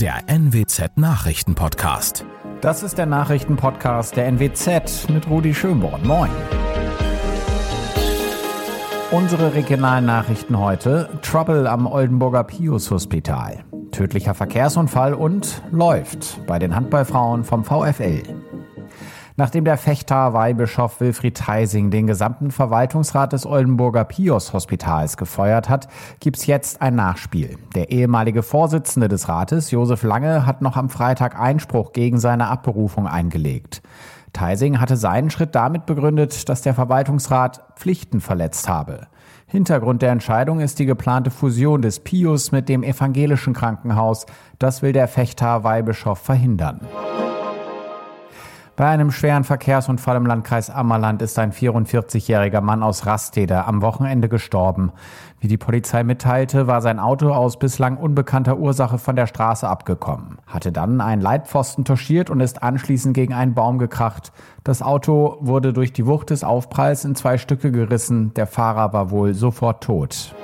der NWZ Nachrichtenpodcast. Das ist der Nachrichtenpodcast der NWZ mit Rudi Schönborn. Moin. Unsere regionalen Nachrichten heute: Trouble am Oldenburger Pius Hospital, tödlicher Verkehrsunfall und läuft bei den Handballfrauen vom VfL. Nachdem der Fechter Weihbischof Wilfried Theising den gesamten Verwaltungsrat des Oldenburger Pius Hospitals gefeuert hat, gibt's jetzt ein Nachspiel. Der ehemalige Vorsitzende des Rates, Josef Lange, hat noch am Freitag Einspruch gegen seine Abberufung eingelegt. Theising hatte seinen Schritt damit begründet, dass der Verwaltungsrat Pflichten verletzt habe. Hintergrund der Entscheidung ist die geplante Fusion des Pius mit dem evangelischen Krankenhaus. Das will der Fechter Weihbischof verhindern. Bei einem schweren Verkehrsunfall im Landkreis Ammerland ist ein 44-jähriger Mann aus Rastede am Wochenende gestorben. Wie die Polizei mitteilte, war sein Auto aus bislang unbekannter Ursache von der Straße abgekommen, hatte dann einen Leitpfosten touchiert und ist anschließend gegen einen Baum gekracht. Das Auto wurde durch die Wucht des Aufpralls in zwei Stücke gerissen. Der Fahrer war wohl sofort tot.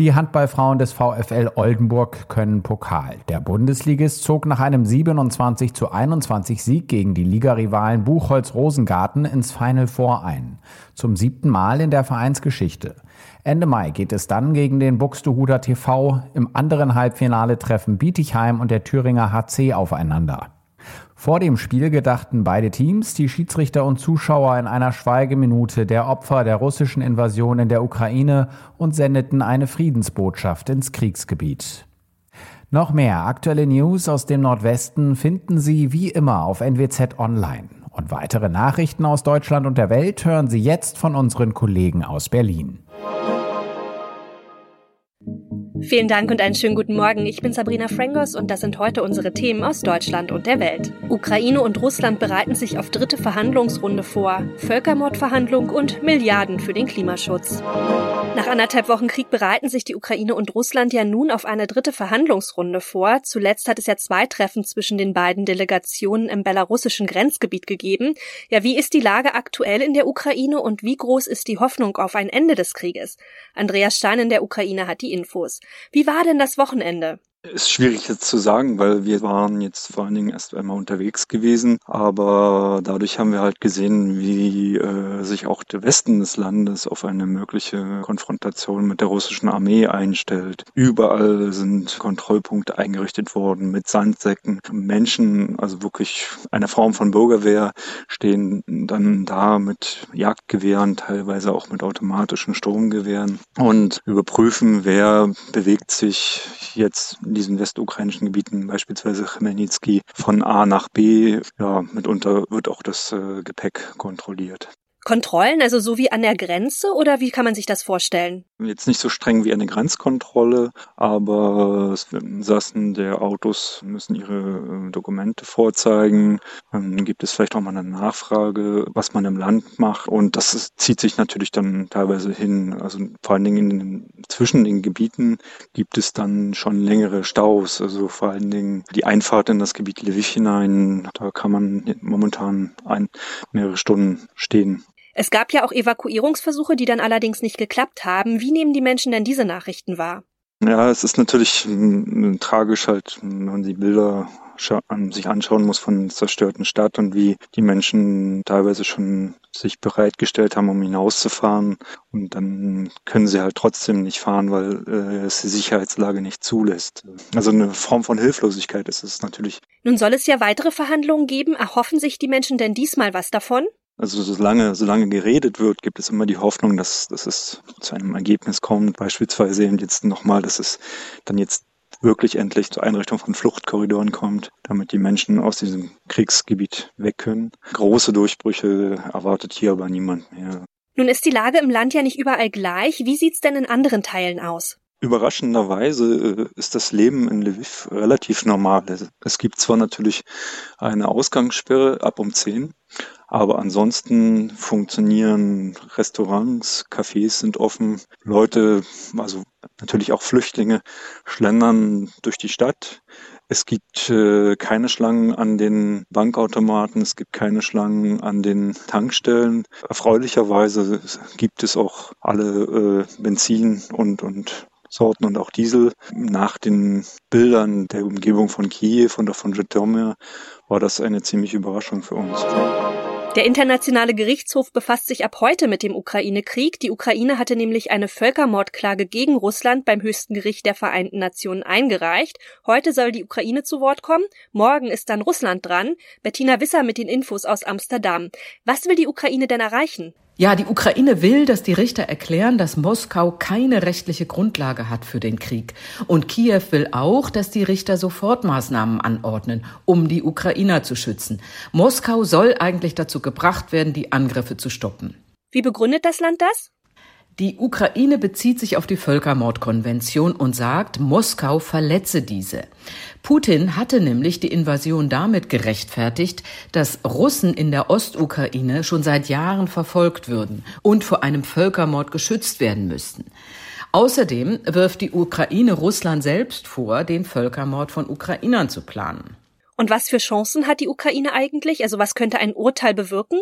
Die Handballfrauen des VfL Oldenburg können Pokal. Der Bundesligist zog nach einem 27 zu 21 Sieg gegen die Ligarivalen Buchholz-Rosengarten ins Final Four ein. Zum siebten Mal in der Vereinsgeschichte. Ende Mai geht es dann gegen den Buxtehuder TV. Im anderen Halbfinale treffen Bietigheim und der Thüringer HC aufeinander. Vor dem Spiel gedachten beide Teams, die Schiedsrichter und Zuschauer in einer Schweigeminute der Opfer der russischen Invasion in der Ukraine und sendeten eine Friedensbotschaft ins Kriegsgebiet. Noch mehr aktuelle News aus dem Nordwesten finden Sie wie immer auf NWZ Online. Und weitere Nachrichten aus Deutschland und der Welt hören Sie jetzt von unseren Kollegen aus Berlin. Vielen Dank und einen schönen guten Morgen. Ich bin Sabrina Frangos und das sind heute unsere Themen aus Deutschland und der Welt. Ukraine und Russland bereiten sich auf dritte Verhandlungsrunde vor. Völkermordverhandlung und Milliarden für den Klimaschutz. Nach anderthalb Wochen Krieg bereiten sich die Ukraine und Russland ja nun auf eine dritte Verhandlungsrunde vor. Zuletzt hat es ja zwei Treffen zwischen den beiden Delegationen im belarussischen Grenzgebiet gegeben. Ja, wie ist die Lage aktuell in der Ukraine und wie groß ist die Hoffnung auf ein Ende des Krieges? Andreas Stein in der Ukraine hat die Infos. Wie war denn das Wochenende? Ist schwierig jetzt zu sagen, weil wir waren jetzt vor allen Dingen erst einmal unterwegs gewesen, aber dadurch haben wir halt gesehen, wie äh, sich auch der Westen des Landes auf eine mögliche Konfrontation mit der russischen Armee einstellt. Überall sind Kontrollpunkte eingerichtet worden mit Sandsäcken. Menschen, also wirklich eine Form von Bürgerwehr, stehen dann da mit Jagdgewehren, teilweise auch mit automatischen Sturmgewehren und überprüfen, wer bewegt sich jetzt in diesen westukrainischen Gebieten, beispielsweise Chmelnytsky, von A nach B. Ja, mitunter wird auch das äh, Gepäck kontrolliert. Kontrollen, also so wie an der Grenze oder wie kann man sich das vorstellen? Jetzt nicht so streng wie eine Grenzkontrolle, aber Sassen der Autos müssen ihre äh, Dokumente vorzeigen. Dann gibt es vielleicht auch mal eine Nachfrage, was man im Land macht. Und das ist, zieht sich natürlich dann teilweise hin. Also vor allen Dingen in den, zwischen den Gebieten gibt es dann schon längere Staus. Also vor allen Dingen die Einfahrt in das Gebiet Lviv hinein, da kann man momentan ein, mehrere Stunden stehen. Es gab ja auch Evakuierungsversuche, die dann allerdings nicht geklappt haben. Wie nehmen die Menschen denn diese Nachrichten wahr? Ja, es ist natürlich äh, tragisch halt, wenn man die Bilder sich anschauen muss von zerstörten Stadt und wie die Menschen teilweise schon sich bereitgestellt haben, um hinauszufahren. Und dann können sie halt trotzdem nicht fahren, weil äh, es die Sicherheitslage nicht zulässt. Also eine Form von Hilflosigkeit ist es natürlich. Nun soll es ja weitere Verhandlungen geben. Erhoffen sich die Menschen denn diesmal was davon? Also solange, solange geredet wird, gibt es immer die Hoffnung, dass, dass es zu einem Ergebnis kommt. Beispielsweise eben jetzt nochmal, dass es dann jetzt wirklich endlich zur Einrichtung von Fluchtkorridoren kommt, damit die Menschen aus diesem Kriegsgebiet weg können. Große Durchbrüche erwartet hier aber niemand mehr. Nun ist die Lage im Land ja nicht überall gleich. Wie sieht's denn in anderen Teilen aus? Überraschenderweise äh, ist das Leben in Lviv relativ normal. Es gibt zwar natürlich eine Ausgangssperre ab um 10, aber ansonsten funktionieren Restaurants, Cafés sind offen, Leute, also natürlich auch Flüchtlinge, schlendern durch die Stadt. Es gibt äh, keine Schlangen an den Bankautomaten, es gibt keine Schlangen an den Tankstellen. Erfreulicherweise gibt es auch alle äh, Benzin und, und Sorten und auch Diesel. Nach den Bildern der Umgebung von Kiew und auch von Zhytomyr war das eine ziemliche Überraschung für uns. Der Internationale Gerichtshof befasst sich ab heute mit dem Ukraine-Krieg. Die Ukraine hatte nämlich eine Völkermordklage gegen Russland beim höchsten Gericht der Vereinten Nationen eingereicht. Heute soll die Ukraine zu Wort kommen. Morgen ist dann Russland dran. Bettina Wisser mit den Infos aus Amsterdam. Was will die Ukraine denn erreichen? Ja, die Ukraine will, dass die Richter erklären, dass Moskau keine rechtliche Grundlage hat für den Krieg. Und Kiew will auch, dass die Richter Sofortmaßnahmen anordnen, um die Ukrainer zu schützen. Moskau soll eigentlich dazu gebracht werden, die Angriffe zu stoppen. Wie begründet das Land das? Die Ukraine bezieht sich auf die Völkermordkonvention und sagt, Moskau verletze diese. Putin hatte nämlich die Invasion damit gerechtfertigt, dass Russen in der Ostukraine schon seit Jahren verfolgt würden und vor einem Völkermord geschützt werden müssten. Außerdem wirft die Ukraine Russland selbst vor, den Völkermord von Ukrainern zu planen. Und was für Chancen hat die Ukraine eigentlich? Also was könnte ein Urteil bewirken?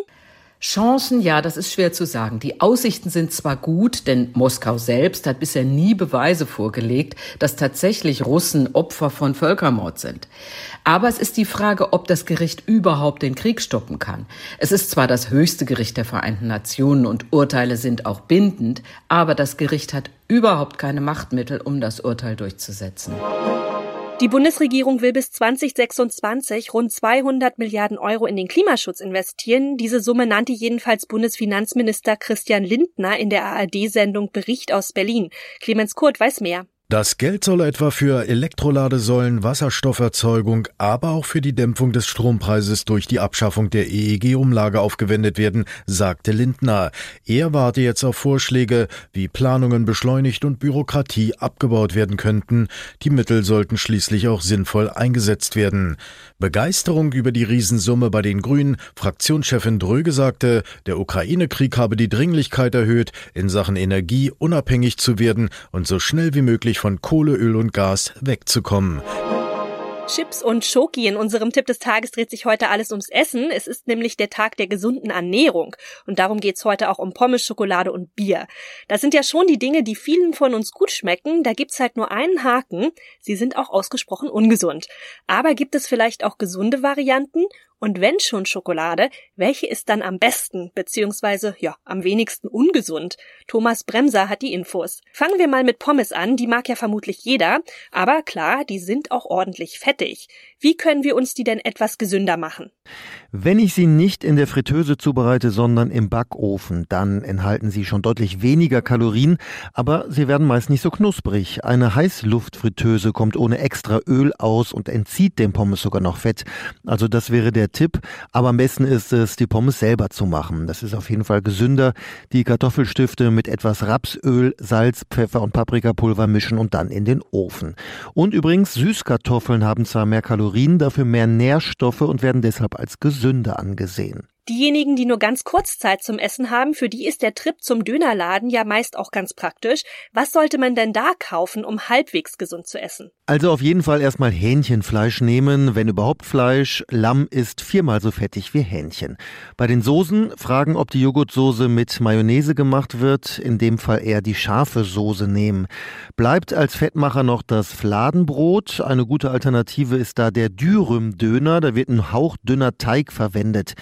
Chancen, ja, das ist schwer zu sagen. Die Aussichten sind zwar gut, denn Moskau selbst hat bisher nie Beweise vorgelegt, dass tatsächlich Russen Opfer von Völkermord sind. Aber es ist die Frage, ob das Gericht überhaupt den Krieg stoppen kann. Es ist zwar das höchste Gericht der Vereinten Nationen und Urteile sind auch bindend, aber das Gericht hat überhaupt keine Machtmittel, um das Urteil durchzusetzen. Die Bundesregierung will bis 2026 rund 200 Milliarden Euro in den Klimaschutz investieren. Diese Summe nannte jedenfalls Bundesfinanzminister Christian Lindner in der ARD-Sendung Bericht aus Berlin. Clemens Kurt weiß mehr. Das Geld soll etwa für Elektroladesäulen, Wasserstofferzeugung, aber auch für die Dämpfung des Strompreises durch die Abschaffung der EEG-Umlage aufgewendet werden, sagte Lindner. Er warte jetzt auf Vorschläge, wie Planungen beschleunigt und Bürokratie abgebaut werden könnten. Die Mittel sollten schließlich auch sinnvoll eingesetzt werden. Begeisterung über die Riesensumme bei den Grünen. Fraktionschefin Dröge sagte, der Ukraine-Krieg habe die Dringlichkeit erhöht, in Sachen Energie unabhängig zu werden und so schnell wie möglich von Kohle, Öl und Gas wegzukommen. Chips und Schoki. In unserem Tipp des Tages dreht sich heute alles ums Essen. Es ist nämlich der Tag der gesunden Ernährung. Und darum geht's heute auch um Pommes, Schokolade und Bier. Das sind ja schon die Dinge, die vielen von uns gut schmecken. Da gibt's halt nur einen Haken. Sie sind auch ausgesprochen ungesund. Aber gibt es vielleicht auch gesunde Varianten? Und wenn schon Schokolade, welche ist dann am besten, beziehungsweise, ja, am wenigsten ungesund? Thomas Bremser hat die Infos. Fangen wir mal mit Pommes an, die mag ja vermutlich jeder, aber klar, die sind auch ordentlich fettig. Wie können wir uns die denn etwas gesünder machen? Wenn ich sie nicht in der Fritteuse zubereite, sondern im Backofen, dann enthalten sie schon deutlich weniger Kalorien, aber sie werden meist nicht so knusprig. Eine Heißluftfritteuse kommt ohne extra Öl aus und entzieht dem Pommes sogar noch Fett. Also das wäre der Tipp, aber am besten ist es, die Pommes selber zu machen. Das ist auf jeden Fall gesünder. Die Kartoffelstifte mit etwas Rapsöl, Salz, Pfeffer und Paprikapulver mischen und dann in den Ofen. Und übrigens, Süßkartoffeln haben zwar mehr Kalorien, dafür mehr Nährstoffe und werden deshalb als gesünder angesehen. Diejenigen, die nur ganz kurz Zeit zum Essen haben, für die ist der Trip zum Dönerladen ja meist auch ganz praktisch. Was sollte man denn da kaufen, um halbwegs gesund zu essen? Also auf jeden Fall erstmal Hähnchenfleisch nehmen, wenn überhaupt Fleisch. Lamm ist viermal so fettig wie Hähnchen. Bei den Soßen fragen, ob die Joghurtsoße mit Mayonnaise gemacht wird, in dem Fall eher die scharfe Soße nehmen. Bleibt als Fettmacher noch das Fladenbrot. Eine gute Alternative ist da der Dürüm-Döner, da wird ein hauchdünner Teig verwendet.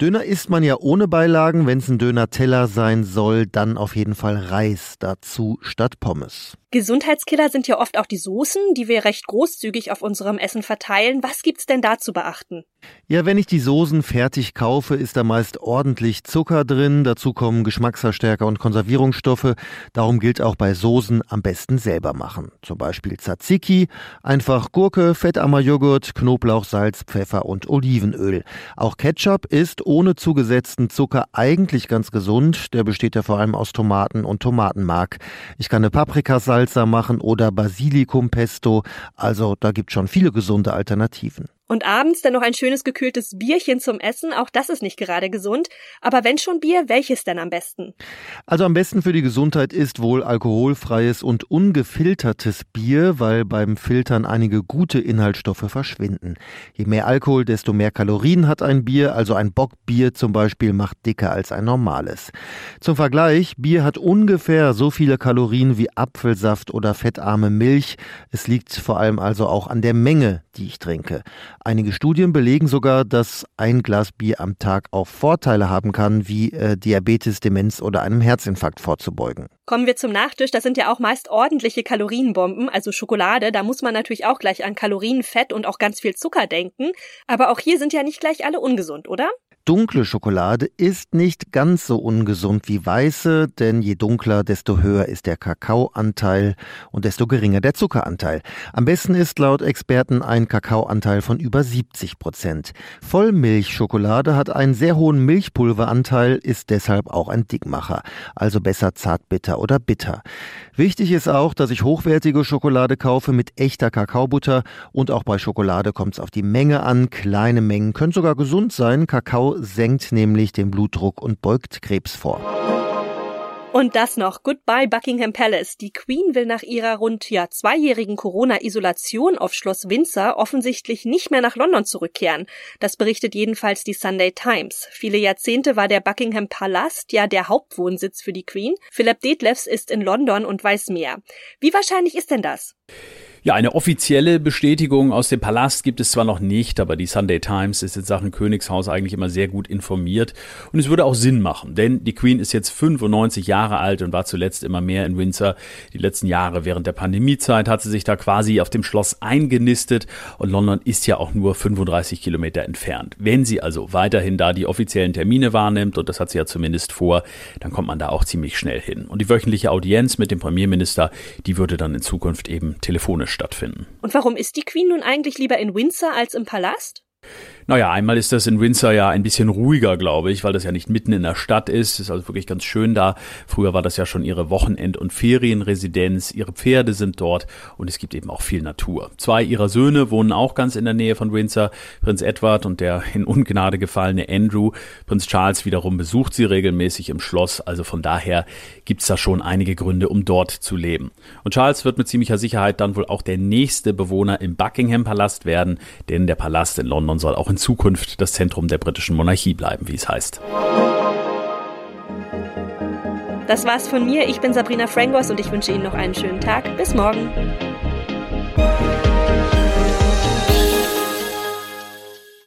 Döner isst man ja ohne Beilagen. Wenn es ein Döner-Teller sein soll, dann auf jeden Fall Reis dazu statt Pommes. Gesundheitskiller sind ja oft auch die Soßen, die wir recht großzügig auf unserem Essen verteilen. Was gibt's denn da zu beachten? Ja, wenn ich die Soßen fertig kaufe, ist da meist ordentlich Zucker drin. Dazu kommen Geschmacksverstärker und Konservierungsstoffe. Darum gilt auch bei Soßen am besten selber machen. Zum Beispiel Tzatziki, einfach Gurke, fettarmer Joghurt, Knoblauch, Salz, Pfeffer und Olivenöl. Auch Ketchup ist ohne zugesetzten Zucker eigentlich ganz gesund. Der besteht ja vor allem aus Tomaten und Tomatenmark. Ich kann eine Paprikasalsa machen oder Basilikumpesto. Also da gibt schon viele gesunde Alternativen. Und abends dann noch ein schönes gekühltes Bierchen zum Essen, auch das ist nicht gerade gesund. Aber wenn schon Bier, welches denn am besten? Also am besten für die Gesundheit ist wohl alkoholfreies und ungefiltertes Bier, weil beim Filtern einige gute Inhaltsstoffe verschwinden. Je mehr Alkohol, desto mehr Kalorien hat ein Bier, also ein Bockbier zum Beispiel macht dicker als ein normales. Zum Vergleich, Bier hat ungefähr so viele Kalorien wie Apfelsaft oder fettarme Milch. Es liegt vor allem also auch an der Menge, die ich trinke. Einige Studien belegen sogar, dass ein Glas Bier am Tag auch Vorteile haben kann, wie äh, Diabetes, Demenz oder einem Herzinfarkt vorzubeugen. Kommen wir zum Nachtisch. Das sind ja auch meist ordentliche Kalorienbomben, also Schokolade. Da muss man natürlich auch gleich an Kalorien, Fett und auch ganz viel Zucker denken. Aber auch hier sind ja nicht gleich alle ungesund, oder? Dunkle Schokolade ist nicht ganz so ungesund wie weiße, denn je dunkler, desto höher ist der Kakaoanteil und desto geringer der Zuckeranteil. Am besten ist laut Experten ein Kakaoanteil von über 70 Prozent. Vollmilchschokolade hat einen sehr hohen Milchpulveranteil, ist deshalb auch ein Dickmacher, also besser zartbitter oder bitter. Wichtig ist auch, dass ich hochwertige Schokolade kaufe mit echter Kakaobutter und auch bei Schokolade kommt es auf die Menge an. Kleine Mengen können sogar gesund sein. Kakao senkt nämlich den Blutdruck und beugt Krebs vor. Und das noch. Goodbye Buckingham Palace. Die Queen will nach ihrer rund ja zweijährigen Corona-Isolation auf Schloss Windsor offensichtlich nicht mehr nach London zurückkehren. Das berichtet jedenfalls die Sunday Times. Viele Jahrzehnte war der Buckingham Palast ja der Hauptwohnsitz für die Queen. Philip Detlefs ist in London und weiß mehr. Wie wahrscheinlich ist denn das? Ja, eine offizielle Bestätigung aus dem Palast gibt es zwar noch nicht, aber die Sunday Times ist in Sachen Königshaus eigentlich immer sehr gut informiert. Und es würde auch Sinn machen, denn die Queen ist jetzt 95 Jahre alt und war zuletzt immer mehr in Windsor. Die letzten Jahre während der Pandemiezeit hat sie sich da quasi auf dem Schloss eingenistet und London ist ja auch nur 35 Kilometer entfernt. Wenn sie also weiterhin da die offiziellen Termine wahrnimmt, und das hat sie ja zumindest vor, dann kommt man da auch ziemlich schnell hin. Und die wöchentliche Audienz mit dem Premierminister, die würde dann in Zukunft eben telefonisch stattfinden. Und warum ist die Queen nun eigentlich lieber in Windsor als im Palast? Naja, einmal ist das in Windsor ja ein bisschen ruhiger, glaube ich, weil das ja nicht mitten in der Stadt ist. Ist also wirklich ganz schön da. Früher war das ja schon ihre Wochenend- und Ferienresidenz. Ihre Pferde sind dort und es gibt eben auch viel Natur. Zwei ihrer Söhne wohnen auch ganz in der Nähe von Windsor. Prinz Edward und der in Ungnade gefallene Andrew. Prinz Charles wiederum besucht sie regelmäßig im Schloss. Also von daher gibt's da schon einige Gründe, um dort zu leben. Und Charles wird mit ziemlicher Sicherheit dann wohl auch der nächste Bewohner im Buckingham Palast werden, denn der Palast in London soll auch in Zukunft das Zentrum der britischen Monarchie bleiben, wie es heißt. Das war's von mir. Ich bin Sabrina Frangos und ich wünsche Ihnen noch einen schönen Tag. Bis morgen.